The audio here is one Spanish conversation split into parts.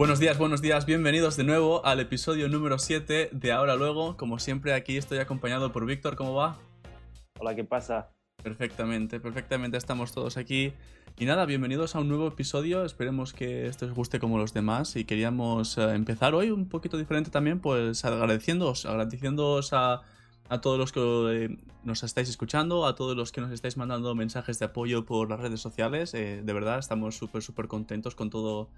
Buenos días, buenos días, bienvenidos de nuevo al episodio número 7 de Ahora Luego. Como siempre, aquí estoy acompañado por Víctor, ¿cómo va? Hola, ¿qué pasa? Perfectamente, perfectamente estamos todos aquí. Y nada, bienvenidos a un nuevo episodio. Esperemos que esto os guste como los demás. Y queríamos eh, empezar hoy un poquito diferente también, pues agradeciéndoos, agradeciéndoos a, a todos los que eh, nos estáis escuchando, a todos los que nos estáis mandando mensajes de apoyo por las redes sociales. Eh, de verdad, estamos súper, súper contentos con todo,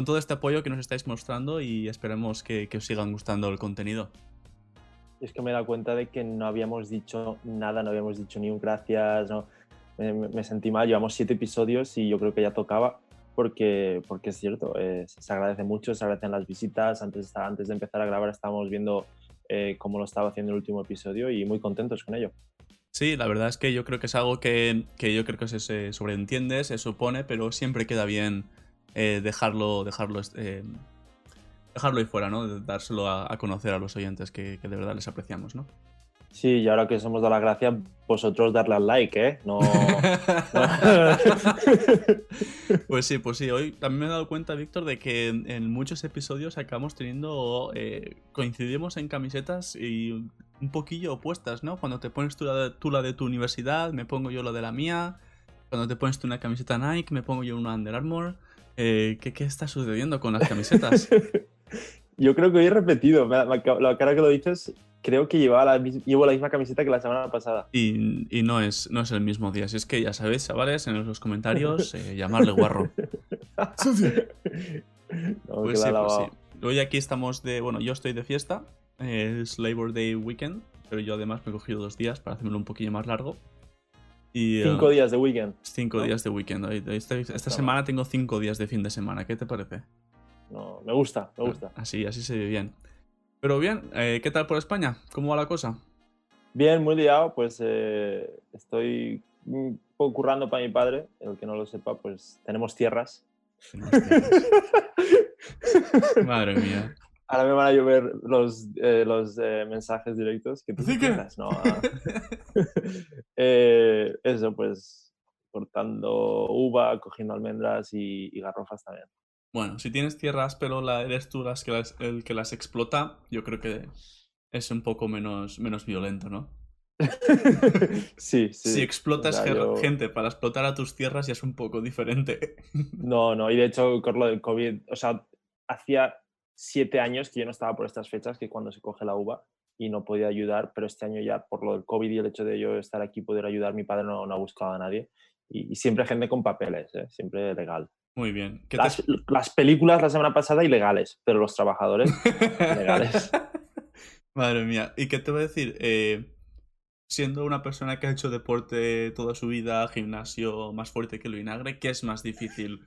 con todo este apoyo que nos estáis mostrando y esperemos que, que os sigan gustando el contenido. Es que me he dado cuenta de que no habíamos dicho nada, no habíamos dicho ni un gracias, no. me, me sentí mal. Llevamos siete episodios y yo creo que ya tocaba porque, porque es cierto, eh, se agradece mucho, se agradecen las visitas. Antes, antes de empezar a grabar estábamos viendo eh, cómo lo estaba haciendo el último episodio y muy contentos con ello. Sí, la verdad es que yo creo que es algo que, que yo creo que se, se, sobreentiende, se supone, pero siempre queda bien eh, dejarlo, dejarlo, eh, dejarlo ahí fuera, ¿no? Dárselo a, a conocer a los oyentes que, que, de verdad les apreciamos, ¿no? Sí, y ahora que os hemos dado la gracia, vosotros darle al like, ¿eh? No. pues sí, pues sí. Hoy también me he dado cuenta, Víctor, de que en muchos episodios acabamos teniendo. Eh, coincidimos en camisetas y un poquillo opuestas, ¿no? Cuando te pones tú la, de, tú la de tu universidad, me pongo yo la de la mía. Cuando te pones tú una camiseta Nike, me pongo yo una Under Armour. Eh, ¿qué, ¿Qué está sucediendo con las camisetas? yo creo que hoy he repetido. La cara que lo dices, creo que llevaba la, llevo la misma camiseta que la semana pasada. Y, y, no, es, no es el mismo día. Si es que ya sabéis, chavales, en los comentarios, eh, llamarle guarro. no, pues, sí, pues sí. Hoy aquí estamos de. Bueno, yo estoy de fiesta. Es Labor Day Weekend. Pero yo además me he cogido dos días para hacérmelo un poquillo más largo. Y, cinco uh, días de weekend. Cinco ¿no? días de weekend. Esta, esta semana tengo cinco días de fin de semana. ¿Qué te parece? No, me gusta, me gusta. Así, así se ve bien. Pero bien, eh, ¿qué tal por España? ¿Cómo va la cosa? Bien, muy liado, pues eh, estoy un poco currando para mi padre, el que no lo sepa, pues tenemos tierras. Tenemos tierras. Madre mía. Ahora me van a llover los, eh, los eh, mensajes directos que tú ¿Sí quieras, ¿no? eh, eso, pues cortando uva, cogiendo almendras y, y, garrofas también. Bueno, si tienes tierras, pero la, eres tú las que las, el que las explota, yo creo que es un poco menos, menos violento, ¿no? sí, sí. Si explotas o sea, yo... gente para explotar a tus tierras ya es un poco diferente. no, no, y de hecho, con lo del COVID, o sea, hacía siete años que yo no estaba por estas fechas, que cuando se coge la uva y no podía ayudar, pero este año ya por lo del COVID y el hecho de yo estar aquí poder ayudar, mi padre no, no ha buscado a nadie. Y, y siempre gente con papeles, ¿eh? siempre legal. Muy bien. Las, te... las, películas la semana pasada ilegales, pero los trabajadores legales. Madre mía. ¿Y qué te voy a decir? Eh, siendo una persona que ha hecho deporte toda su vida, gimnasio más fuerte que el vinagre, ¿qué es más difícil?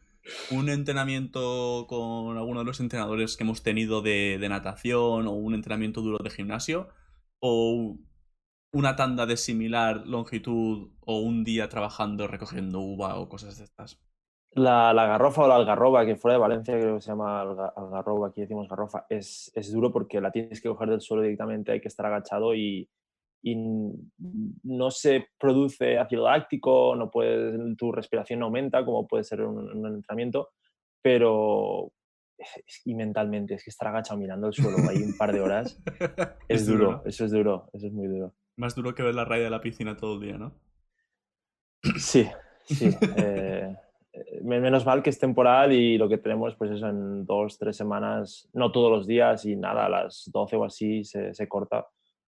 Un entrenamiento con alguno de los entrenadores que hemos tenido de, de, natación o un entrenamiento duro de gimnasio o una tanda de similar longitud o un día trabajando recogiendo uva o cosas de estas. La, la garrofa o la algarroba, que fuera de Valencia creo que se llama algarroba, aquí decimos garrofa, es, es duro porque la tienes que coger del suelo directamente, hay que estar agachado y, y no se produce ácido láctico, no puedes, tu respiración no aumenta como puede ser un, un entrenamiento, pero y mentalmente es que estar agachado mirando el suelo ahí un par de horas es, es duro, duro, eso es duro, eso es muy duro. Más duro que ver la raya de la piscina todo el día, ¿no? Sí, sí. eh, menos mal que es temporal y lo que tenemos pues eso en dos, tres semanas, no todos los días y nada, a las 12 o así se, se corta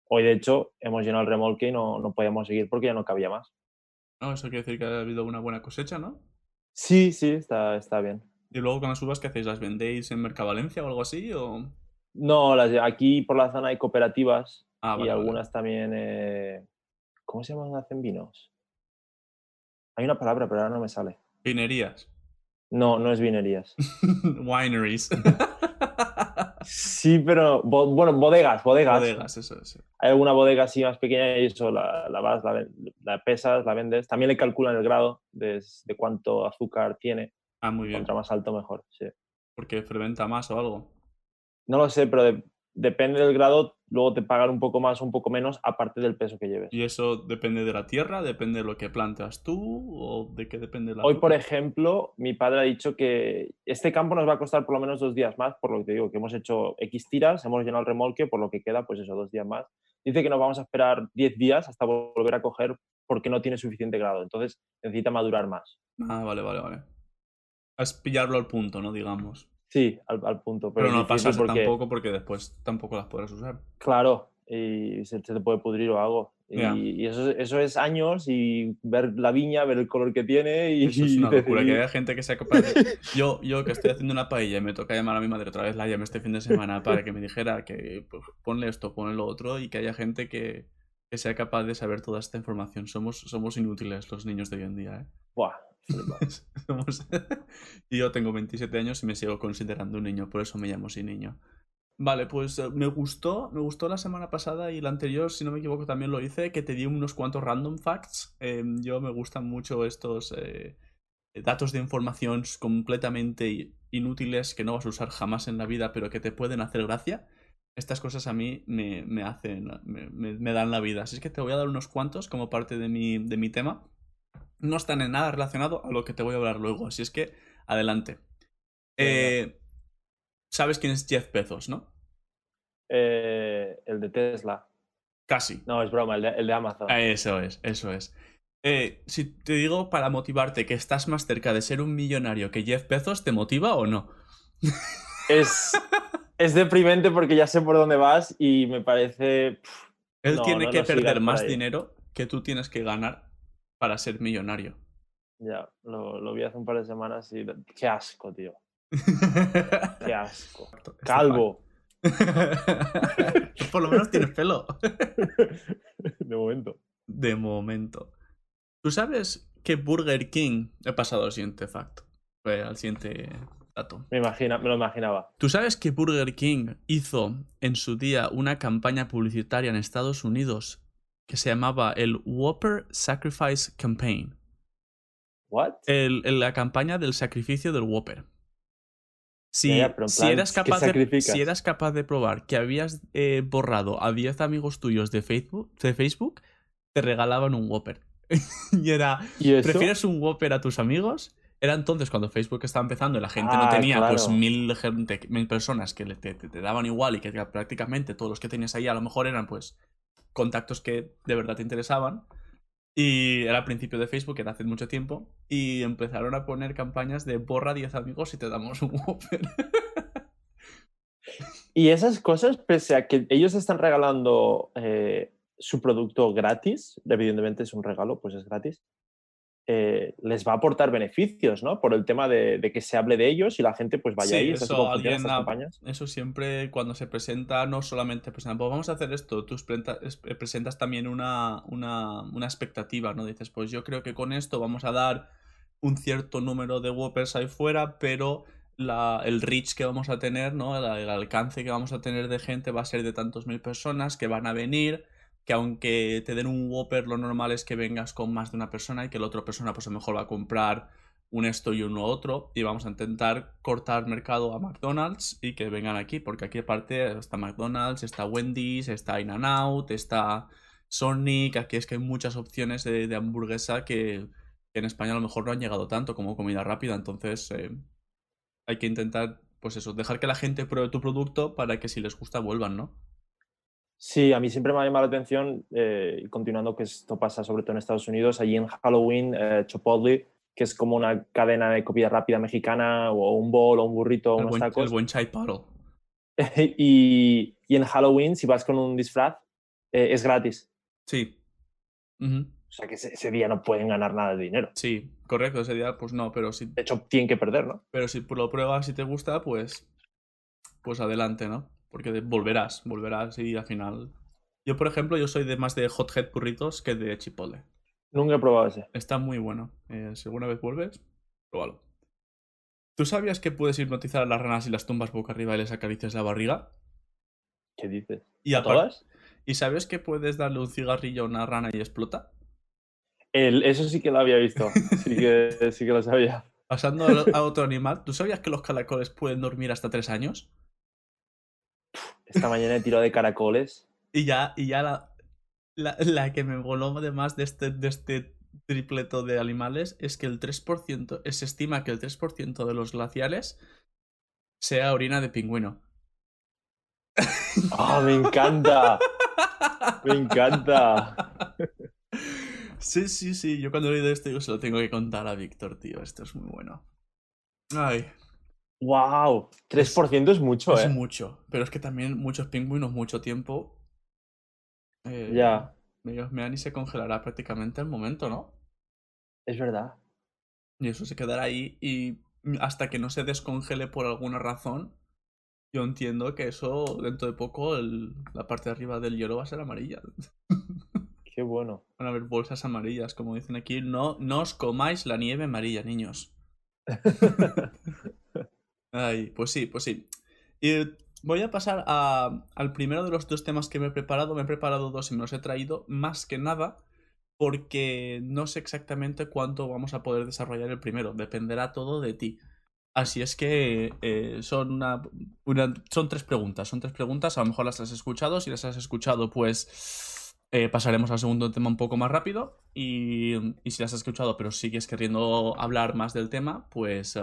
Hoy, de hecho, hemos llenado el remolque y no, no podíamos seguir porque ya no cabía más. No, eso quiere decir que ha habido una buena cosecha, ¿no? Sí, sí, está, está bien. ¿Y luego con las uvas que hacéis? ¿Las vendéis en Mercavalencia o algo así? O... No, las, aquí por la zona hay cooperativas ah, vale, y algunas vale. también... Eh, ¿Cómo se llaman? ¿Hacen vinos? Hay una palabra, pero ahora no me sale. ¿Vinerías? No, no es vinerías. Wineries. Sí, pero bo bueno, bodegas, bodegas. Bodegas, eso, eso. Hay alguna bodega así más pequeña y eso la, la vas, la, la, pesas, la vendes. También le calculan el grado de, de cuánto azúcar tiene. Ah, muy bien. Contra más alto, mejor, sí. ¿Porque fermenta más o algo? No lo sé, pero de, depende del grado, luego te pagan un poco más o un poco menos, aparte del peso que lleves. ¿Y eso depende de la tierra? ¿Depende de lo que planteas tú? ¿O de qué depende la Hoy, por ejemplo, mi padre ha dicho que este campo nos va a costar por lo menos dos días más, por lo que te digo, que hemos hecho X tiras, hemos llenado el remolque, por lo que queda, pues eso, dos días más. Dice que nos vamos a esperar 10 días hasta volver a coger porque no tiene suficiente grado. Entonces necesita madurar más. Ah, vale, vale, vale. Es pillarlo al punto, ¿no? Digamos. Sí, al, punto. Pero, no pasa tampoco porque después tampoco las podrás usar. Claro, y se, te puede pudrir o algo. Y, eso, eso, es años y ver la viña, ver el color que tiene y... Eso es una locura, que haya gente que sea capaz de... Yo, yo que estoy haciendo una paella y me toca llamar a mi madre otra vez, la llamé este fin de semana para que me dijera que pues, ponle esto, ponle lo otro y que haya gente que, que sea capaz de saber toda esta información. Somos, somos inútiles los niños de hoy en día, ¿eh? Buah, y yo tengo 27 años y me sigo considerando un niño, por eso me llamo así niño. Vale, pues eh, me gustó, me gustó la semana pasada y la anterior, si no me equivoco, también lo hice, que te di unos cuantos random facts. Em, yo me gustan mucho estos eh, datos de información completamente inútiles que no vas a usar jamás en la vida, pero que te pueden hacer gracia. Estas cosas a mí me, hacen, me, dan la vida. Así es que te voy a dar unos cuantos como parte de mi, de mi tema no están en nada relacionado a lo que te voy a hablar luego. Así es que, adelante. Eh, ¿Sabes quién es Jeff Bezos, no? Eh, el de Tesla. Casi. No, es broma, el de, Amazon. Ah, eso es, eso es. Eh, si te digo para motivarte que estás más cerca de ser un millonario que Jeff Bezos, ¿te motiva o no? Es, es deprimente porque ya sé por dónde vas y me parece... Él tiene que perder más dinero que tú tienes que ganar para ser millonario. Ya, lo, lo, vi hace un par de semanas y qué asco, tío. qué asco. Calvo. Por lo menos tienes pelo. de momento. De momento. ¿Tú sabes que Burger King... He pasado al siguiente facto. Al siguiente dato. Me, imagina, me lo imaginaba. ¿Tú sabes que Burger King hizo en su día una campaña publicitaria en Estados Unidos que se llamaba el Whopper Sacrifice Campaign. ¿What? El, la campaña del sacrificio del Whopper. Si, eras capaz de, si eras capaz de probar que habías eh, borrado a 10 amigos tuyos de Facebook, de Facebook, te regalaban un Whopper. y era, ¿prefieres un Whopper a tus amigos? Era entonces cuando Facebook estaba empezando y la gente no ah, tenía pues mil, gente, mil personas que te, te, daban igual y que prácticamente todos los que tenías ahí a lo mejor eran pues contactos que de verdad te interesaban. Y era al principio de Facebook, era hace mucho tiempo, y empezaron a poner campañas de borra 10 amigos y te damos un Whopper. y esas cosas, pese a que ellos están regalando eh, su producto gratis, evidentemente es un regalo, pues es gratis, eh, les va a aportar beneficios, ¿no? Por el tema de, que se hable de ellos y la gente pues vaya ahí. Eso, eso siempre cuando se presenta, no solamente pues, pues vamos a hacer esto, tú eh, presentas también una, una, una, expectativa, ¿no? Dices, pues yo creo que con esto vamos a dar un cierto número de Whoppers ahí fuera, pero la, el reach que vamos a tener, ¿no? el alcance que vamos a tener de gente va a ser de tantos mil personas que van a venir que aunque te den un Whopper, lo normal es que vengas con más de una persona y que la otra persona pues a lo mejor va a comprar un esto y uno otro y vamos a intentar cortar mercado a McDonald's y que vengan aquí, porque aquí aparte está McDonald's, está Wendy's, está In-N-Out, está Sonic, aquí es que hay muchas opciones de, hamburguesa que, en España a lo mejor no han llegado tanto como comida rápida, entonces eh, hay que intentar, pues eso, dejar que la gente pruebe tu producto para que si les gusta vuelvan, ¿no? Sí, a mí siempre me ha llamado la atención, eh, continuando que esto pasa sobre todo en Estados Unidos, allí en Halloween, eh, Chipotle, que es como una cadena de comida rápida mexicana, o un bol, o un burrito, o unos tacos. El buen chai paro. y, y, en Halloween, si vas con un disfraz, eh, es gratis. Sí. O sea que ese, día no pueden ganar nada de dinero. Sí, correcto, ese día pues no, pero si... De hecho, tienen que perder, ¿no? Pero si lo pruebas y te gusta, pues... Pues adelante, ¿no? Porque volverás, volverás y al final... Yo, por ejemplo, yo soy de más de Hothead Burritos que de Chipotle. Nunca he probado ese. Está muy bueno. Eh, si alguna vez vuelves, pruébalo. ¿Tú sabías que puedes hipnotizar a las ranas y las tumbas boca arriba y les acaricias la barriga? ¿Qué dices? ¿Y a todas? ¿Y sabes que puedes darle un cigarrillo a una rana y explota? El, eso sí que lo había visto. Sí que, sí que lo sabía. Pasando a otro animal, ¿tú sabías que los caracoles pueden dormir hasta tres años? Esta mañana he tirado de caracoles. Y ya, y ya la, la, la que me voló además de este, de este tripleto de animales es que el 3%, eh, se estima que el 3% de los glaciares sea orina de pingüino. ¡Ah, me encanta! Me encanta. Sí, sí, sí. Yo cuando he leído esto, yo se lo tengo que contar a Víctor, tío. Esto es muy bueno. Ay. ¡Wow! 3% es, mucho, es ¿eh? mucho. Pero es que también muchos pingüinos, mucho tiempo. eh, Ya, Ellos mean y se congelará prácticamente al momento, ¿no? es verdad. Y eso se quedará ahí y hasta que no se descongele por alguna razón, yo entiendo que eso dentro de poco el- la parte de arriba del hielo va a ser amarilla. Qué bueno. Van a haber bolsas amarillas, como dicen aquí. No, no os comáis la nieve amarilla, niños. Ay, pues sí, pues sí. Y voy a pasar al primero de los dos temas que me he preparado. Me he preparado dos y me los he traído más que nada porque no sé exactamente cuánto vamos a poder desarrollar el primero. Dependerá todo de ti. Así es que eh, son, una, son tres preguntas. Son tres preguntas. A lo mejor las has escuchado. Si las has escuchado, pues eh, pasaremos al segundo tema un poco más rápido. Y, si las has escuchado, pero sigues queriendo hablar más del tema, pues,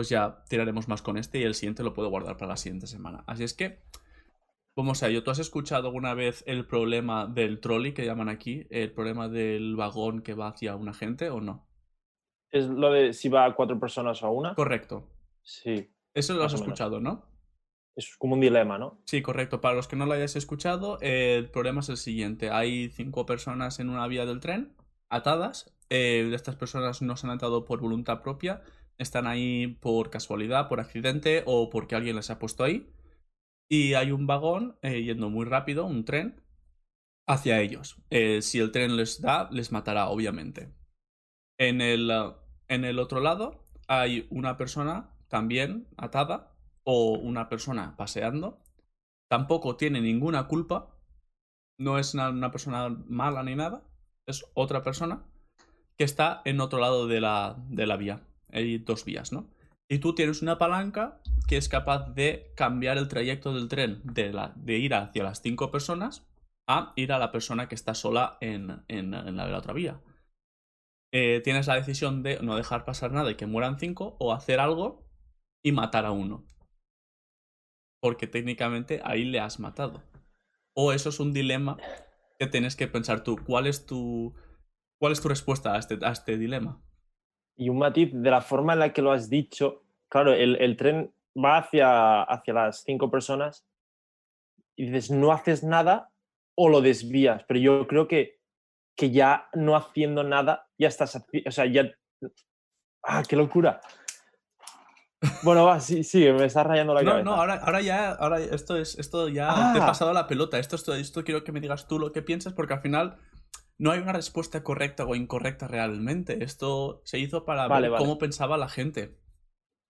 pues ya tiraremos más con este y el siguiente lo puedo guardar para la siguiente semana. Así es que, vamos a ello. ¿Tú has escuchado alguna vez el problema del trolley que llaman aquí? ¿El problema del vagón que va hacia una gente o no? Es lo de si va a cuatro personas o a una. Correcto. Sí. Eso lo has escuchado, ¿no? Es como un dilema, ¿no? Sí, correcto. Para los que no lo hayáis escuchado, eh, el problema es el siguiente. Hay cinco personas en una vía del tren, atadas. Eh, estas personas no se han atado por voluntad propia. Están ahí por casualidad, por accidente o porque alguien les ha puesto ahí. Y hay un vagón eh, yendo muy rápido, un tren, hacia ellos. Eh, si el tren les da, les matará, obviamente. En el, uh, en el otro lado hay una persona también atada o una persona paseando. Tampoco tiene ninguna culpa. No es una, una persona mala ni nada. Es otra persona que está en otro lado de la, de la vía. Hay dos vías, ¿no? Y tú tienes una palanca que es capaz de cambiar el trayecto del tren de, ir hacia las cinco personas a ir a la persona que está sola en, la otra vía. Eh, tienes la decisión de no dejar pasar nada y que mueran cinco o hacer algo y matar a uno. Porque técnicamente ahí le has matado. O eso es un dilema que tienes que pensar tú. ¿Cuál es tu, respuesta a este, a este dilema? Y un matiz de la forma en la que lo has dicho. Claro, el, el tren va hacia, hacia las cinco personas y dices, no haces nada o lo desvías. Pero yo creo que, que ya no haciendo nada, ya estás. O sea, ya. ¡Ah, qué locura! Bueno, va, sí, sí, me está rayando la No, cabeza. no, ahora, ahora ya, ahora esto es, esto ya te he Ah. pasado la pelota. Esto, esto, esto quiero que me digas tú lo que piensas, porque al final no hay una respuesta correcta o incorrecta realmente. Esto se hizo para Vale, ver vale. cómo pensaba la gente.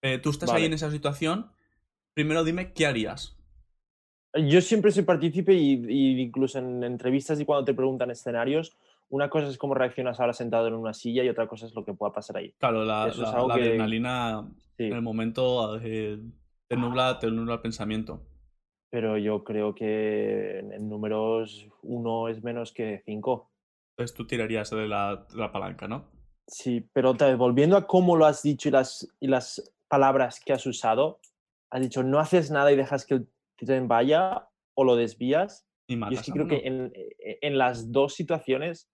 Eh, tú estás ahí en esa situación. Primero dime qué harías. Yo siempre soy partícipe y, y incluso en entrevistas y cuando te preguntan escenarios, una cosa es cómo reaccionas ahora sentado en una silla y otra cosa es lo que pueda pasar ahí. Claro, la, Eso es la- algo la que- adrenalina Sí, en el momento eh, te, nubla, te nubla el pensamiento. pero yo creo que en números uno es menos que cinco. Entonces tú tirarías de la, de la palanca, ¿no? Sí, pero otra vez, volviendo a cómo lo has dicho y las, y las palabras que has usado, has dicho no haces nada y dejas que el tren vaya o lo desvías. Y Yo matas es que creo que en, e- en las dos situaciones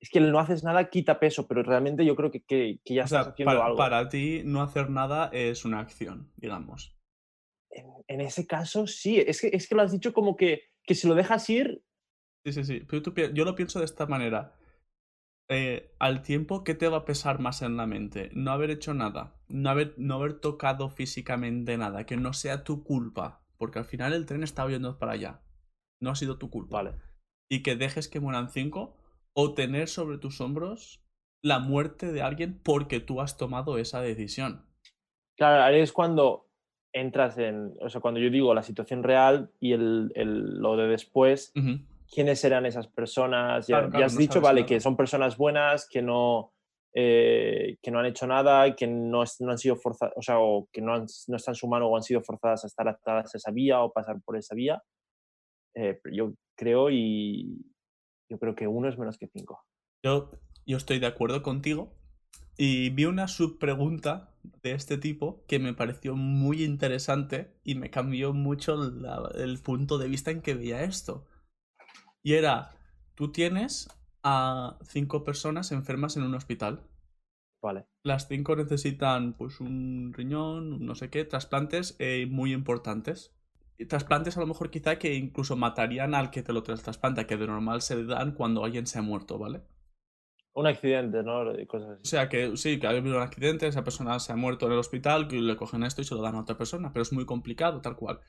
es que el no haces nada quita peso, pero realmente yo creo que, que, que ya O sea, estás haciendo para, algo. para ti no hacer nada es una acción, digamos. En, en ese caso, sí, es que, es que lo has dicho como que, que si lo dejas ir, Sí, sí, sí. Pero tú yo lo pienso de esta manera. Eh, al tiempo, ¿qué te va a pesar más en la mente? No haber hecho nada. No haber, no haber tocado físicamente nada. Que no sea tu culpa. Porque al final el tren está yendo para allá. No ha sido tu culpa. vale. Y que dejes que mueran cinco. O tener sobre tus hombros la muerte de alguien porque tú has tomado esa decisión. Claro, ahí es cuando entras en, o sea, cuando yo digo la situación real y el, el- lo de después, Ujú. Quiénes eran esas personas. Ya, Claro, ya has no dicho, vale, nada. que son personas buenas, que no, eh, que no han hecho nada, que no, no han sido forzadas, o sea, o que no, han, no están su mano o han sido forzadas a estar atadas a esa vía o pasar por esa vía. Eh, yo creo y yo creo que uno es menos que cinco. Yo, yo estoy de acuerdo contigo y vi una subpregunta de este tipo que me pareció muy interesante y me cambió mucho el punto de vista en que veía esto. Y era, tú tienes a cinco personas enfermas en un hospital. Vale. Las cinco necesitan pues un riñón, no sé qué, trasplantes eh, muy importantes. Y trasplantes a lo mejor quizá que incluso matarían al que te lo trasplanta, que de normal se dan cuando alguien se ha muerto, ¿vale? Un accidente, ¿no? Cosas así. O sea, que sí, que ha habido un accidente, esa persona se ha muerto en el hospital, que le cogen esto y se lo dan a otra persona, pero es muy complicado, tal cual.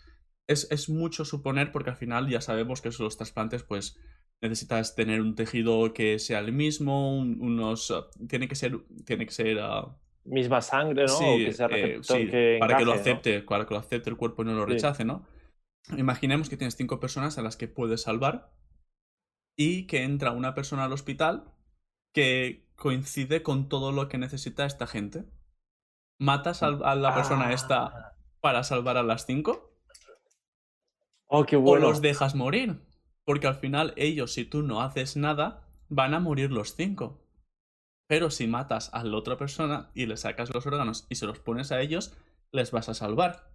Es, es mucho suponer porque al final ya sabemos que los trasplantes, pues necesitas tener un tejido que sea el mismo, unos... Uh, tiene que ser... Tiene que ser uh, Misma sangre, ¿no? Sí, eh, para que lo acepte, para que lo acepte el cuerpo y no lo rechace, ¿no? Imaginemos que tienes cinco personas a las que puedes salvar y que entra una persona al hospital que coincide con todo lo que necesita esta gente. ¿Matas a, la persona esta ah. para salvar a las cinco? Oh, qué bueno. O los dejas morir. Porque al final ellos, si tú no haces nada, van a morir los cinco. Pero si matas a la otra persona y le sacas los órganos y se los pones a ellos, les vas a salvar.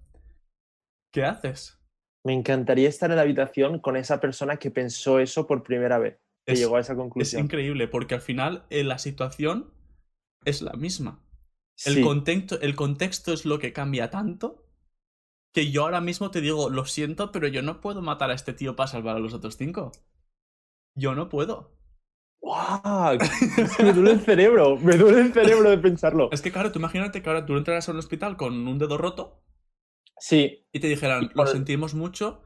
¿Qué haces? Me encantaría estar en la habitación con esa persona que pensó eso por primera vez que llegó a esa conclusión. Es increíble, porque al final eh, la situación es la misma. El, contexto, el contexto es lo que cambia tanto que yo ahora mismo te digo, lo siento, pero yo no puedo matar a este tío para salvar a los otros cinco. Yo no puedo. ¡Wow! me duele el cerebro, me duele el cerebro de pensarlo. Es que claro, tú imagínate que ahora tú entraras a un hospital con un dedo roto. Sí. Y te dijeran, lo sentimos mucho,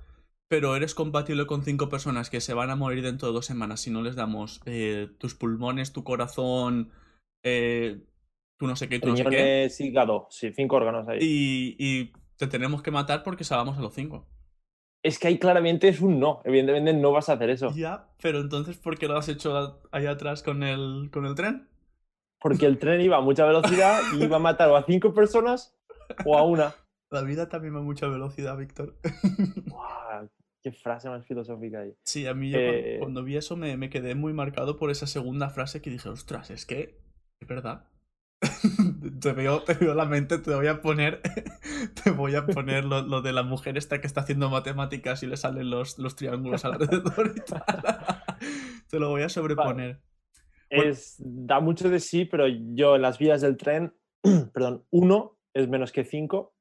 pero eres compatible con cinco personas que se van a morir dentro de dos semanas si no les damos eh, tus pulmones, tu corazón, eh, tú no sé qué, tú no sé qué. hígado, sí, cinco órganos ahí. Y, te tenemos que matar porque salvamos a los cinco. Es que ahí claramente es un no. Evidentemente no vas a hacer eso. Ya, pero entonces, ¿por qué lo has hecho ahí atrás con el, con el tren? Porque el tren iba a mucha velocidad y iba a matar o a cinco personas o a una. La vida también va a mucha velocidad, Víctor. qué frase más filosófica ahí. Sí, a mí eh, cuando, vi eso me, quedé muy marcado por esa segunda frase que dije, ostras, es que es verdad. te, veo, te veo la mente, te voy a poner, te voy a poner lo, de la mujer esta que está haciendo matemáticas y le salen los, los triángulos alrededor y tal. te lo voy a sobreponer. Es, da mucho de sí, pero yo en las vías del tren, perdón, uno es menos que cinco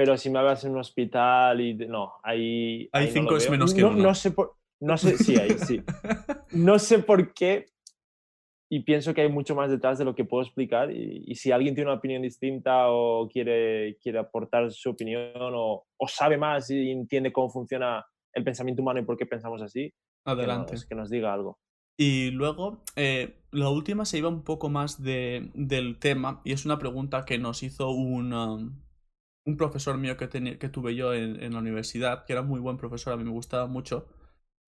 pero si me hablas en un hospital y no, ahí... Hay cinco es menos que no, uno. No sé por... No sé, sí, ahí sí. No sé por qué y pienso que hay mucho más detrás de lo que puedo explicar y, si alguien tiene una opinión distinta o quiere, quiere aportar su opinión o, o, sabe más y entiende cómo funciona el pensamiento humano y por qué pensamos así, adelante. Que nos, diga algo. Y luego, eh, la última se iba un poco más de, del tema y es una pregunta que nos hizo un, um, un profesor mío que, que tuve yo en, la universidad, que era muy buen profesor, a mí me gustaba mucho.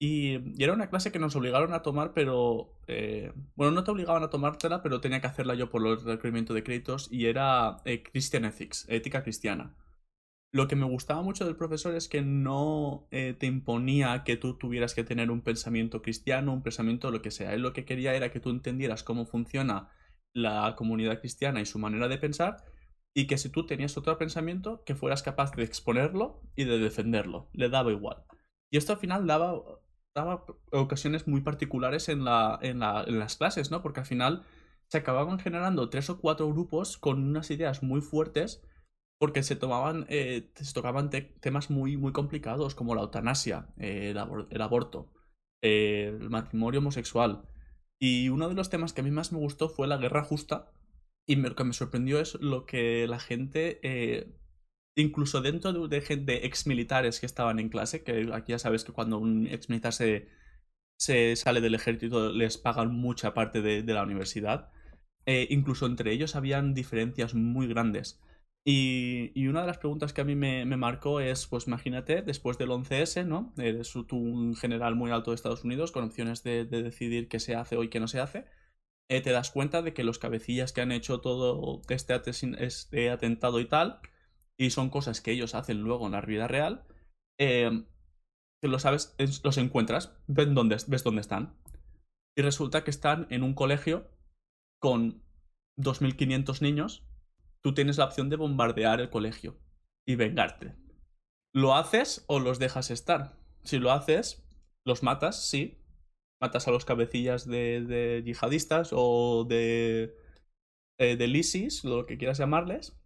Y, era una clase que nos obligaron a tomar, pero... Eh, bueno, no te obligaban a tomártela, pero tenía que hacerla yo por el requerimiento de créditos, y era eh, Christian Ethics, ética cristiana. Lo que me gustaba mucho del profesor es que no eh, te imponía que tú tuvieras que tener un pensamiento cristiano, un pensamiento lo que sea. Él lo que quería era que tú entendieras cómo funciona la comunidad cristiana y su manera de pensar y que si tú tenías otro pensamiento, que fueras capaz de exponerlo y de defenderlo. Le daba igual. Y esto al final daba, daba ocasiones muy particulares en, la, en, las clases, ¿no? Porque al final se acababan generando tres o cuatro grupos con unas ideas muy fuertes porque se tomaban, eh, se tocaban temas muy, muy complicados como la eutanasia, eh, el, aborto, eh, el matrimonio homosexual. Y uno de los temas que a mí más me gustó fue la guerra justa, y lo que me sorprendió es lo que la gente, incluso dentro de, de, ex militares que estaban en clase, que aquí ya sabes que cuando un ex militar se, se sale del ejército les pagan mucha parte de, la universidad, eh, incluso entre ellos habían diferencias muy grandes. Y, y, una de las preguntas que a mí me, me, marcó es, pues imagínate, después del 11S, ¿no? Eres tú un general muy alto de Estados Unidos con opciones de, de decidir qué se hace o qué no se hace eh, te das cuenta de que los cabecillas que han hecho todo este, este, atentado y tal, y son cosas que ellos hacen luego en la vida real, eh, lo sabes, los encuentras, ves dónde, ves dónde están. Y resulta que están en un colegio con 2.500 niños. Tú tienes la opción de bombardear el colegio y vengarte. ¿Lo haces o los dejas estar? Si lo haces, los matas, sí. Matas a los cabecillas de, yihadistas o de, eh, de lisis, lo que quieras llamarles.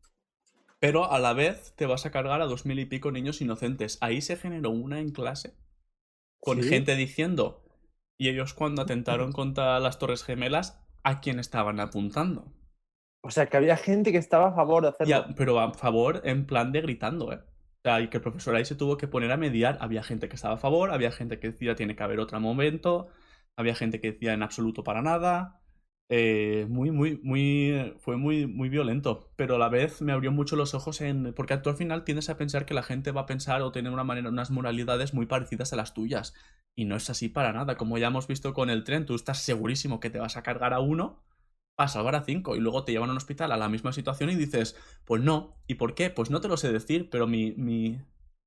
Pero a la vez te vas a cargar a dos mil y pico niños inocentes. Ahí se generó una en clase con gente diciendo, y ellos cuando atentaron contra las Torres Gemelas, ¿a quién estaban apuntando? O sea, que había gente que estaba a favor de hacerlo. pero a favor en plan de gritando, ¿eh? O sea, y que el profesor ahí se tuvo que poner a mediar. Había gente que estaba a favor, había gente que decía tiene que haber otro momento, había gente que decía en absoluto para nada. Eh, muy, muy, muy. Fue muy, muy violento. Pero a la vez me abrió mucho los ojos en. Porque tú al final tiendes a pensar que la gente va a pensar o tener una manera, unas moralidades muy parecidas a las tuyas. Y no es así para nada. Como ya hemos visto con el tren, tú estás segurísimo que te vas a cargar a uno a salvar a cinco y luego te llevan a un hospital a la misma situación y dices, pues no. ¿Y por qué? Pues no te lo sé decir, pero mi, mi,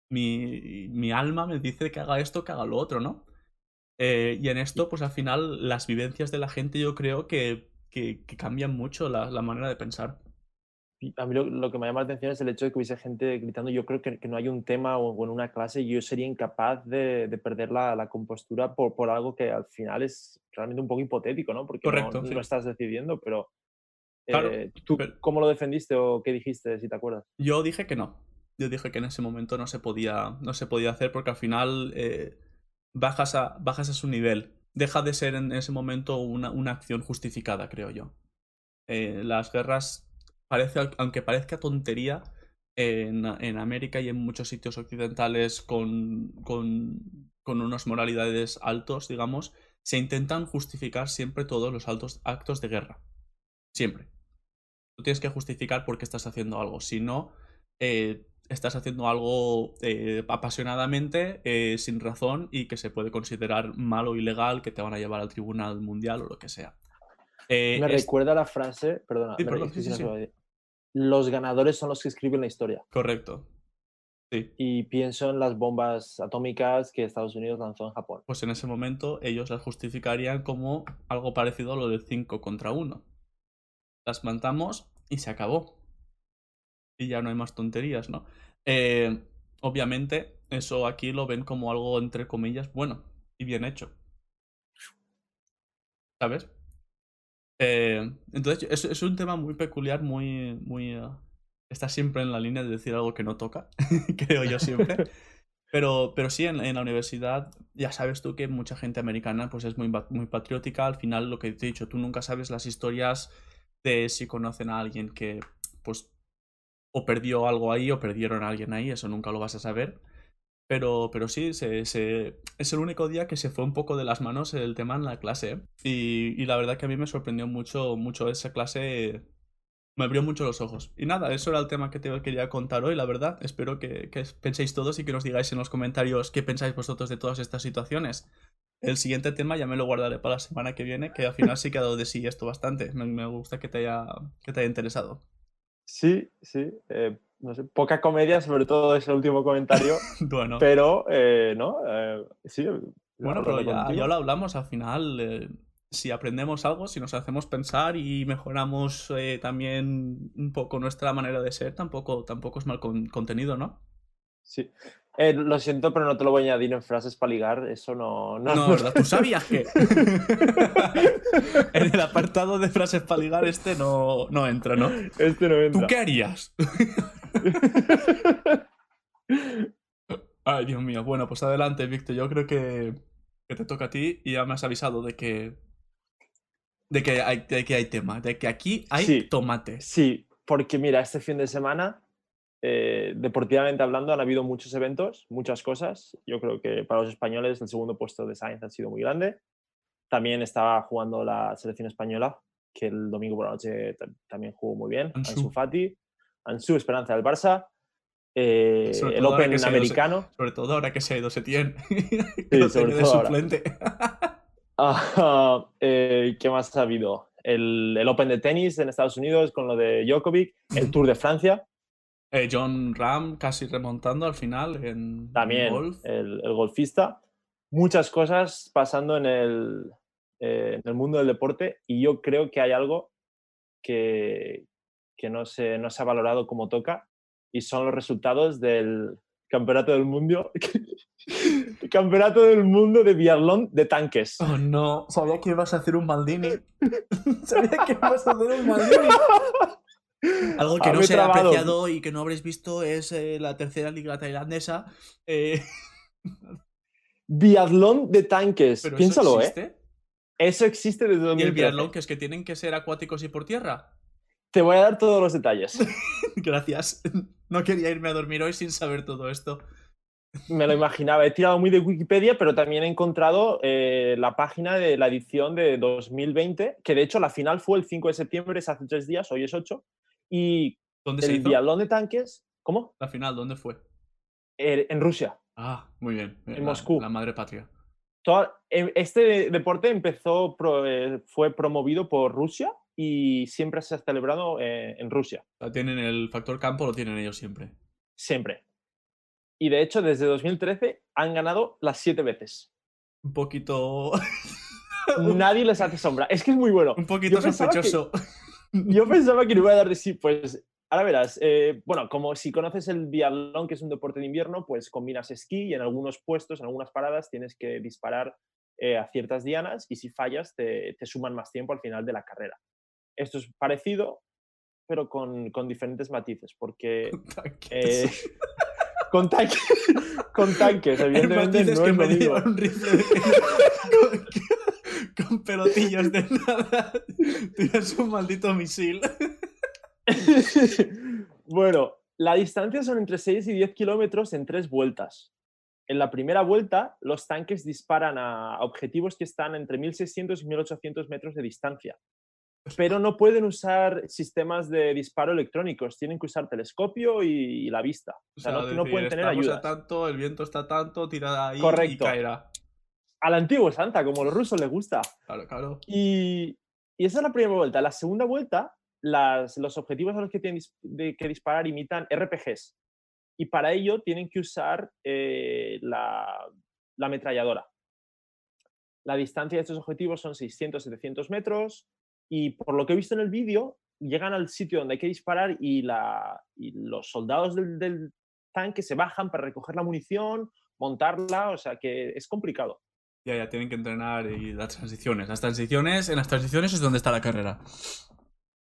mi, mi alma me dice que haga esto, que haga lo otro, ¿no? Eh, y en esto, pues al final, las vivencias de la gente yo creo que, que, cambian mucho la, la, manera de pensar. A mí lo, que me llama la atención es el hecho de que hubiese gente gritando. Yo creo que, que no hay un tema o, en una clase yo sería incapaz de, de perder la, la, compostura por, por algo que al final es realmente un poco hipotético, ¿no? Porque no, lo estás decidiendo, pero eh, ¿Tú cómo lo defendiste o qué dijiste, si te acuerdas? Yo dije que no. Yo dije que en ese momento no se podía, no se podía hacer porque al final eh, bajas a, bajas a su nivel. Deja de ser en ese momento una, una acción justificada, creo yo. Eh, las guerras, parece, aunque parezca tontería, en, en, América y en muchos sitios occidentales con, con, con unas moralidades altos, digamos, se intentan justificar siempre todos los altos actos de guerra. Siempre. Tú tienes que justificar por qué estás haciendo algo. Si no, eh, estás haciendo algo eh, apasionadamente, eh, sin razón y que se puede considerar malo o ilegal, que te van a llevar al tribunal mundial o lo que sea. me recuerda la frase, perdona, los ganadores son los que escriben la historia. Correcto. Sí. Y pienso en las bombas atómicas que Estados Unidos lanzó en Japón. Pues en ese momento ellos las justificarían como algo parecido a lo del 5 contra 1. Las matamos y se acabó y ya no hay más tonterías, ¿no? Eh, obviamente, eso aquí lo ven como algo, entre comillas, bueno y bien hecho. ¿Sabes? Eh, entonces, es, es, un tema muy peculiar, muy. muy uh, está siempre en la línea de decir algo que no toca, creo yo siempre. Pero, pero sí, en, en, la universidad ya sabes tú que mucha gente americana pues es muy, muy patriótica. Al final, lo que te he dicho, tú nunca sabes las historias de si conocen a alguien que pues o perdió algo ahí o perdieron a alguien ahí, eso nunca lo vas a saber. Pero, pero sí, es el único día que se fue un poco de las manos el tema en la clase. Y, y, la verdad que a mí me sorprendió mucho, mucho esa clase. Me abrió mucho los ojos. Y nada, eso era el tema que te quería contar hoy, la verdad. Espero que, que penséis todos y que nos digáis en los comentarios qué pensáis vosotros de todas estas situaciones. El siguiente tema ya me lo guardaré para la semana que viene, que al final sí que ha de sí esto bastante. Me, me gusta que te haya, que te haya interesado. Sí, sí. Eh, no sé, poca comedia, sobre todo ese último comentario. bueno. Pero, eh, ¿no? Eh, sí. Bueno, pero ya, ya, lo hablamos al final. si aprendemos algo, si nos hacemos pensar y mejoramos también un poco nuestra manera de ser, tampoco, tampoco es mal contenido, ¿no? Sí. Eh, lo siento, pero no te lo voy a añadir en frases para ligar. Eso no. No, no ¿verdad? ¿Tú sabías que? en el apartado de frases para ligar, este no, no entra, ¿no? Este no entra. ¿Tú qué harías? Ay, Dios mío. Bueno, pues adelante, Víctor. Yo creo que, que, te toca a ti y ya me has avisado de que. De que hay, de que hay tema, de que aquí hay sí, tomate. Sí, porque mira, este fin de semana eh, deportivamente hablando, han habido muchos eventos, muchas cosas. Yo creo que para los españoles el segundo puesto de Sainz ha sido muy grande. También estaba jugando la selección española, que el domingo por la noche también jugó muy bien. Ansu, Fati, Ansu, Esperanza del Barça. Eh, el Open americano. sobre todo ahora que se ha ido Setién. Sí, sobre todo suplente. Ah, eh, ¿Qué más ha habido? el, el Open de tenis en Estados Unidos con lo de Djokovic, el Tour de Francia, Eh, John Ram casi remontando al final en también golf. El, el golfista. Muchas cosas pasando en el, eh, en el mundo del deporte y yo creo que hay algo que, que no, se, no se ha valorado como toca y son los resultados del Campeonato del Mundo. Campeonato del Mundo de biatlón de tanques. Oh no, sabía que ibas a hacer un Maldini. sabía que ibas a hacer un Maldini. Algo que Ah, no me he se ha trabado. apreciado y que no habréis visto es eh, la tercera liga tailandesa. Eh, Biatlón de tanques. pero Piénsalo, ¿eso ¿eh? existe? Eso existe desde Y el 2013. biatlón, que es que tienen que ser acuáticos y por tierra. Te voy a dar todos los detalles. Gracias. No quería irme a dormir hoy sin saber todo esto. Me lo imaginaba. He tirado muy de Wikipedia, pero también he encontrado eh, la página de la edición de 2020, que de hecho la final fue el 5 de septiembre, es hace tres días, hoy es 8. Y ¿Dónde se el hizo? biatlón de tanques, ¿cómo? La final, ¿dónde fue? Eh, en Rusia. Ah, muy bien. En la- Moscú. La madre patria. Toda- em- este deporte empezó, eh, fue promovido por Rusia y siempre se ha celebrado eh, en Rusia, tienen el factor campo, lo tienen ellos siempre. siempre. Y de hecho, desde 2013 han ganado las siete veces. Un poquito. Nadie les hace sombra. Es que es muy bueno. un poquito Yo pensaba que- sospechoso. Yo pensaba que no iba a dar de sí, pues ahora verás. eh, bueno, como si conoces el biatlón, que es un deporte de invierno, pues combinas esquí y en algunos puestos, en algunas paradas, tienes que disparar eh, a ciertas dianas y si fallas te, te suman más tiempo al final de la carrera. Esto es parecido, pero con, con diferentes matices, porque eh, con, tanque- con tanques, evidentemente no es lo mismo. un rifle de- con, pelotillos de nada. Tiras un maldito misil. bueno, la distancia son entre 6 y 10 kilómetros en tres vueltas. En la primera vuelta, los tanques disparan a objetivos que están entre 1600 y 1800 metros de distancia. Pero no pueden usar sistemas de disparo electrónicos, tienen que usar telescopio y, y la vista. O sea, no, no decir, pueden tener ayuda. tanto, el viento está tanto, tira ahí Correcto. y caerá. Al antiguo Santa, como a los rusos les gusta. Claro, claro. Y, y esa es la primera vuelta. La segunda vuelta, las- los objetivos a los que tienen de- que disparar imitan RPGs. Y para ello tienen que usar eh, la, la ametralladora. La distancia de estos objetivos son 600-700 metros. Y por lo que he visto en el vídeo, llegan al sitio donde hay que disparar y, la, y los soldados del, del tanque se bajan para recoger la munición, montarla. O sea que es complicado. Ya, ya, tienen que entrenar y las transiciones. Las transiciones, en las transiciones es donde está la carrera.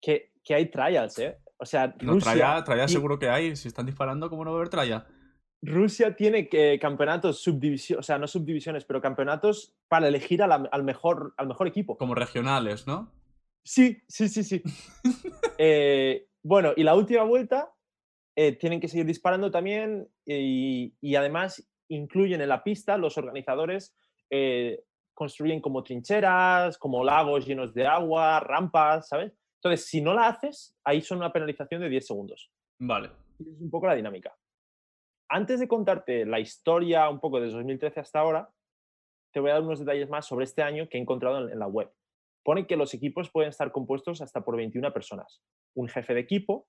Que, que hay trials, ¿eh? O sea, No, Rusia, traya, traya y- seguro que hay. Si están disparando, ¿cómo no va a haber traya? Rusia tiene que, campeonatos subdivisiones, o sea, no subdivisiones, pero campeonatos para elegir a la- al, mejor, al mejor equipo. Como regionales, ¿no? Sí, sí, sí, sí. Eh, bueno, y la última vuelta eh, tienen que seguir disparando también y, y además incluyen en la pista los organizadores eh, construyen como trincheras, como lagos llenos de agua, rampas, ¿sabes? Entonces, si no la haces, ahí son una penalización de 10 segundos. Vale. Es un poco la dinámica. Antes de contarte la historia un poco desde 2013 hasta ahora, te voy a dar unos detalles más sobre este año que he encontrado en, en la web. Pone que los equipos pueden estar compuestos hasta por 21 personas. Un jefe de equipo,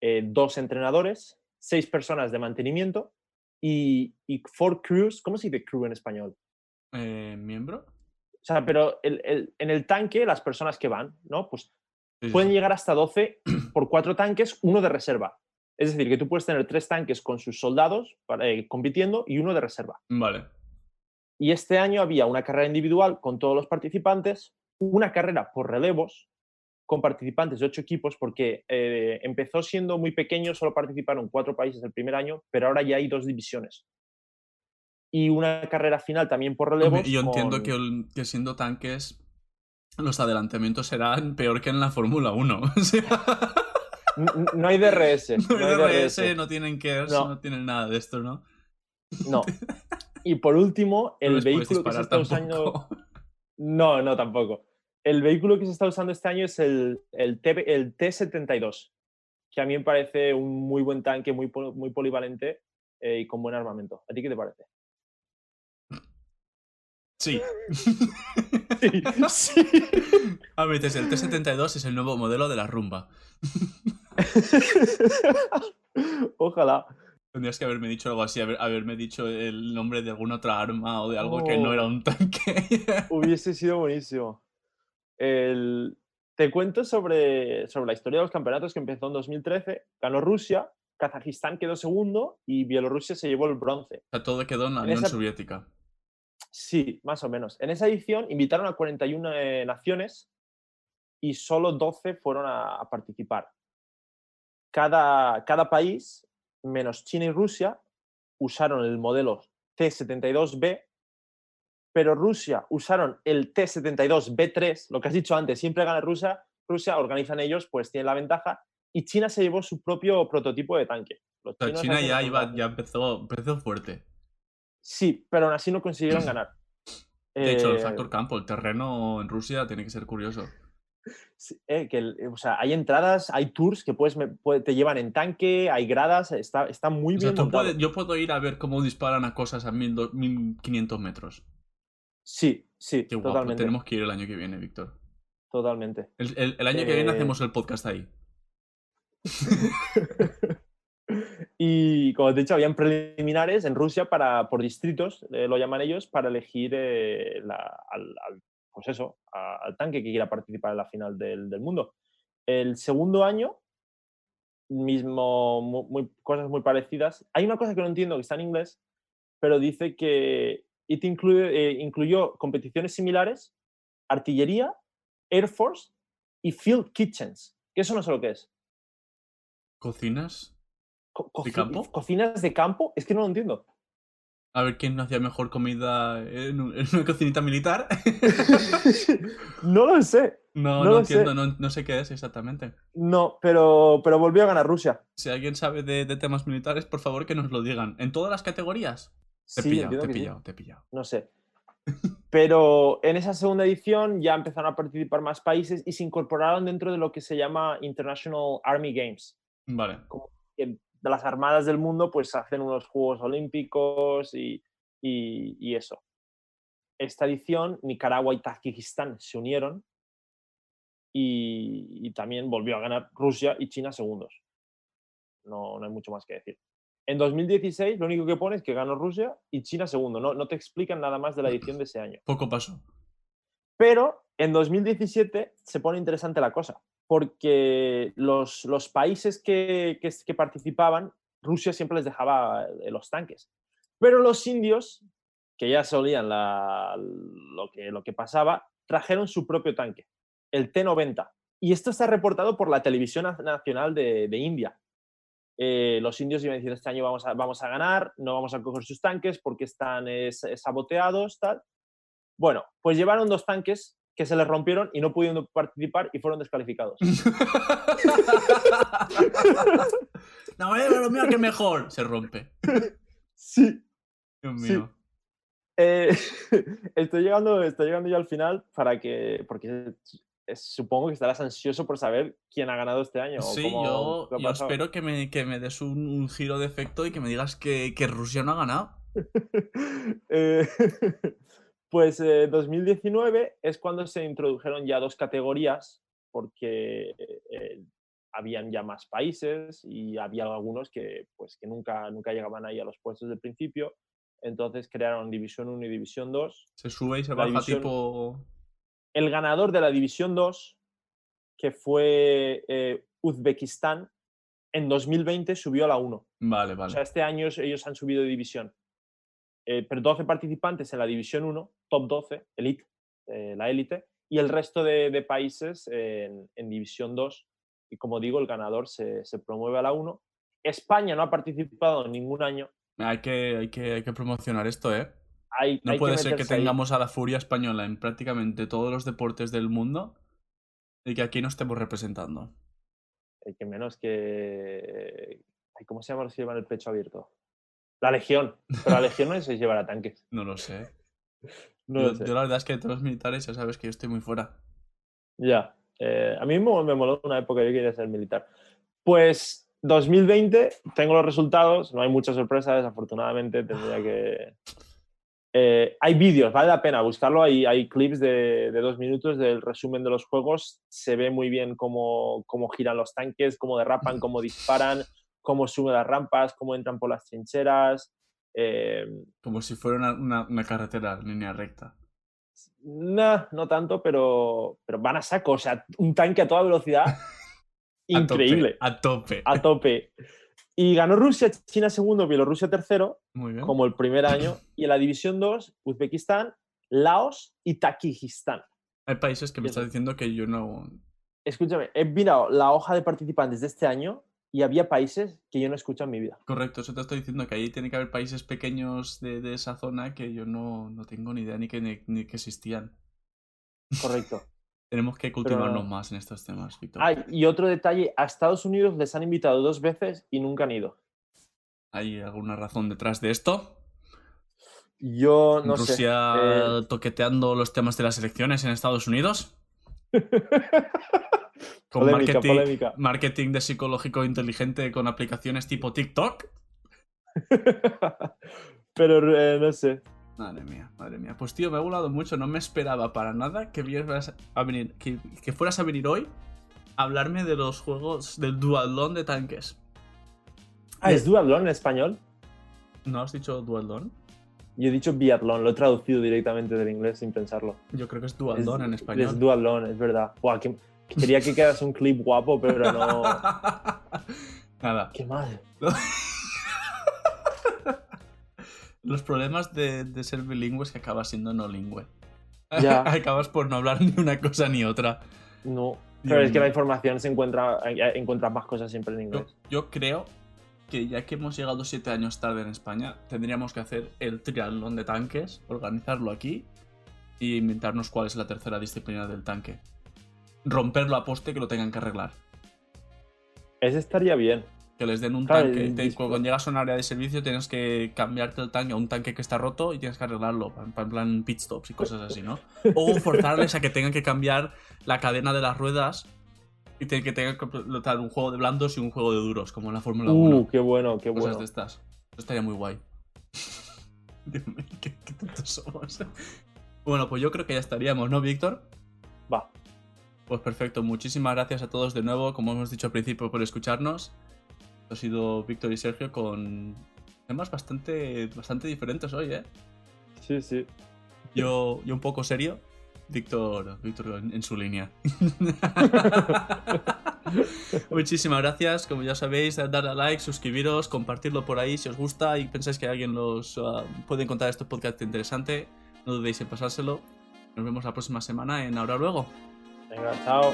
eh, dos entrenadores, seis personas de mantenimiento y, y four crews. ¿Cómo se dice crew en español? Eh, ¿Miembro? O sea, pero el- el- en el tanque, las personas que van, ¿no? Pues Sí, pueden sí. llegar hasta 12 por cuatro tanques, uno de reserva. Es decir, que tú puedes tener tres tanques con sus soldados para- eh, compitiendo y uno de reserva. Vale. Y este año había una carrera individual con todos los participantes, una carrera por relevos con participantes de ocho equipos, porque eh, empezó siendo muy pequeño, solo participaron cuatro países el primer año, pero ahora ya hay dos divisiones. Y una carrera final también por relevos. Yo entiendo con- que, el- que siendo tanques los adelantamientos serán peor que en la Fórmula 1. O sea, N- n- no hay DRS. no hay DRS, DRS. no tienen KERS, no. No. tienen nada de esto, ¿no? No. Y por último, el vehículo que se está usando. No, no, tampoco. El vehículo que se está usando este año es el, el, T, el T-72, que a mí me parece un muy buen tanque, muy, muy polivalente eh, y con buen armamento. ¿A ti qué te parece? Sí. Sí, sí. A ver, dices, el T-72 es el nuevo modelo de la rumba. Ojalá. Tendrías que haberme dicho algo así, haber- haberme dicho el nombre de alguna otra arma o de algo que no era un tanque. Hubiese sido buenísimo. El- Te cuento sobre, sobre la historia de los campeonatos que empezó en 2013. Ganó Rusia, Kazajistán quedó segundo y Bielorrusia se llevó el bronce. O sea, todo quedó en la En Unión esa- Soviética. Sí, más o menos. En esa edición invitaron a 41 eh, naciones y solo 12 fueron a, a participar. Cada, cada país, menos China y Rusia, usaron el modelo T-72B, pero Rusia usaron el T-72B3, lo que has dicho antes, siempre gana Rusia, Rusia organizan ellos, pues tienen la ventaja, y China se llevó su propio prototipo de tanque. Los China ya, iba, ya empezó, empezó fuerte. Sí, pero aún así no consiguieron ganar. De hecho, el Eh, factor campo, el terreno en Rusia tiene que ser curioso. Eh, que o sea, hay entradas, hay tours que puedes, puede- te llevan en tanque, hay gradas, está, está muy O sea, bien tú montado. puedes- yo puedo ir a ver cómo disparan a cosas a 1000 do- 1500 metros. Sí, sí, Qué guapo. totalmente. Tenemos que ir el año que viene, Víctor. Totalmente. El, el- el año que viene Eh, hacemos el podcast ahí. y como te he dicho, habían preliminares en Rusia para, por distritos, eh, lo llaman ellos, para elegir eh, al, pues eso, al tanque que quiera participar en la final del, del mundo. El segundo año, mismo, cosas muy parecidas. Hay una cosa que no entiendo, que está en inglés, pero dice que it incluye, eh, incluyó competiciones similares, artillería, Air Force y Field Kitchens. Que eso no sé lo que es. ¿Cocinas? Co- ¿De coci- campo? ¿Cocinas de campo? Es que no lo entiendo. A ver quién hacía mejor comida en, un- en una cocinita militar. no lo sé. No, No no, lo entiendo, sé. no, no sé qué es exactamente. No, pero, pero volvió a ganar Rusia. Si alguien sabe de, de temas militares, por favor que nos lo digan. ¿En todas las categorías? Te Sí, pillado, te he que sí. pillado, te he pillado. No sé. Pero en esa segunda edición ya empezaron a participar más países y se incorporaron dentro de lo que se llama International Army Games. Vale. que de las armadas del mundo pues hacen unos Juegos Olímpicos y, y- y eso. Esta edición, Nicaragua y Tayikistán se unieron y, y también volvió a ganar Rusia y China segundos. No, no hay mucho más que decir. En 2016 lo único que pone es que ganó Rusia y China segundo. No, no te explican nada más de la edición de ese año. Poco pasó. Pero en 2017 se pone interesante la cosa, porque los, los países que, que- participaban, Rusia siempre les dejaba eh, los tanques. Pero los indios, que ya solían la- lo, que, lo que pasaba, trajeron su propio tanque, el T-90. Y esto está reportado por la televisión na- nacional de, de India. Eh, los indios iban diciendo, este año vamos a, vamos a ganar, no vamos a coger sus tanques porque están eh, sa- saboteados, tal. Bueno, pues llevaron dos tanques que se les rompieron y no pudieron participar y fueron descalificados. no, eh, pero mira que mejor. Se rompe. Sí. Dios Sí. mío. Eh, estoy, llegando, estoy llegando ya al final para que, porque supongo que estarás ansioso por saber quién ha ganado este año. o Sí, cómo- yo, yo espero que me, que me des un, un giro de efecto y que me digas que, que Rusia no ha ganado. Eh, pues eh, 2019 es cuando se introdujeron ya dos categorías porque eh, habían ya más países y había algunos que, pues, que nunca, nunca llegaban ahí a los puestos del principio. Entonces crearon División 1 y División 2. Se sube y se La baja división- tipo... El ganador de la División 2, que fue eh, Uzbekistán, en 2020 subió a la 1. Vale, O vale. sea, este año ellos han subido de división. Eh, pero 12 participantes en la división 1, top 12, elite, eh, la élite, y el resto de, de países en, en división 2. Y como digo, el ganador se, se promueve a la 1. España no ha participado en ningún año. Hay que, hay, que, hay que promocionar esto, ¿eh? Hay, No hay puede ser que meterse ahí. tengamos a la furia española en prácticamente todos los deportes del mundo y que aquí no estemos representando. Hay que menos que... ay, ¿Cómo se llama los que llevan el pecho abierto? La Legión. Pero la Legión no se llevará tanques. No lo sé. No yo, lo sé. yo la verdad es que de todos los militares ya sabes que yo estoy muy fuera. Ya. Eh, a mí me, me moló una época, yo quería ser militar. Pues 2020, tengo los resultados, no hay muchas sorpresas, desafortunadamente tendría que... Eh, hay vídeos, vale la pena buscarlo. Hay, hay clips de, de, dos minutos del resumen de los juegos. Se ve muy bien cómo, cómo giran los tanques, cómo derrapan, cómo disparan, cómo suben las rampas, cómo entran por las trincheras. Eh, Como si fuera una, una, una carretera en línea recta. No, no tanto, pero, pero van a saco. O sea, un tanque a toda velocidad. increíble. A tope. A tope. Y ganó Rusia, China segundo, Bielorrusia tercero, Muy bien. como el primer año. Y en la división 2, Uzbekistán, Laos y Tajikistán. Hay países que me estás diciendo que yo no. Escúchame, he mirado la hoja de participantes de este año y había países que yo no he escuchado en mi vida. Correcto, eso te estoy diciendo que ahí tiene que haber países pequeños de, de esa zona que yo no, no tengo ni idea ni que, ni, ni que existían. Correcto. Tenemos que cultivarnos Pero- más en estos temas, Víctor. Ah, y otro detalle, a Estados Unidos les han invitado dos veces y nunca han ido. ¿Hay alguna razón detrás de esto? Yo no ¿Rusia sé. eh, toqueteando los temas de las elecciones en Estados Unidos? Con polémica, marketing, polémica. marketing de psicológico inteligente con aplicaciones tipo TikTok. Pero eh, no sé. Madre mía, madre mía. Pues tío, me ha gustado mucho. No me esperaba para nada que, vieras a venir, que, que fueras a venir hoy a hablarme de los juegos del Dualdon de tanques. Ah, ¿es duatlón en español? ¿No has dicho Dualdon? Yo he dicho biatlón, lo he traducido directamente del inglés sin pensarlo. Yo creo que es Dualdon Es- en español. Es duatlón, es verdad. Buah, que- quería que quedase un clip guapo, pero no. Nada. Qué mal. Los problemas de, de ser bilingüe es que acabas siendo no lingüe. Ya. acabas por no hablar ni una cosa ni otra. No. Pero es que la información se encuentra, eh, encuentras más cosas siempre en Yo, inglés. yo creo que ya que hemos llegado siete años tarde en España, tendríamos que hacer el triatlón de tanques, organizarlo aquí y inventarnos cuál es la tercera disciplina del tanque. Romperlo a poste que lo tengan que arreglar. Ese estaría bien. Que les den un Claro, tanque. Te- cuando llegas a un área de servicio tienes que cambiarte el tanque a un tanque que está roto y tienes que arreglarlo. En plan pit stops y cosas así, ¿no? O forzarles a que tengan que cambiar la cadena de las ruedas y que tengan que tal, un juego de blandos y un juego de duros, como en la Fórmula 1. Uh, qué bueno, qué cosas bueno. de estas. Eso estaría muy guay. Dios mío, qué, qué tontos somos. Bueno, pues yo creo que ya estaríamos, ¿no, Víctor? Va. Pues perfecto, muchísimas gracias a todos de nuevo, como hemos dicho al principio, por escucharnos. Esto ha sido Víctor y Sergio con temas bastante, bastante diferentes hoy, ¿eh? Sí, sí. Yo, yo un poco serio, Víctor, Víctor en, en su línea. Muchísimas gracias, como ya sabéis, darle a like, suscribiros, compartirlo por ahí si os gusta y pensáis que alguien los ah, puede encontrar este podcast interesante, no dudéis en pasárselo. Nos vemos la próxima semana en Ahora Luego. Venga, chao.